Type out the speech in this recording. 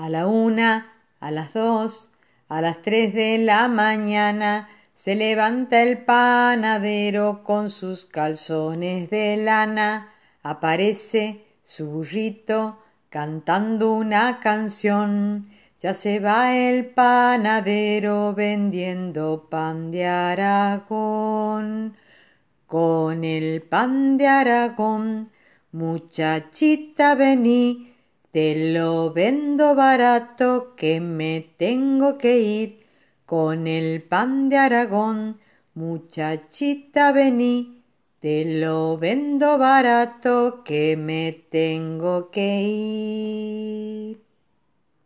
A la una, a las dos, a las tres de la mañana se levanta el panadero con sus calzones de lana. Aparece su burrito cantando una canción. Ya se va el panadero vendiendo pan de Aragón. Con el pan de Aragón, muchachita vení, te lo vendo barato que me tengo que ir. Con el pan de Aragón, muchachita vení, te lo vendo barato que me tengo que ir.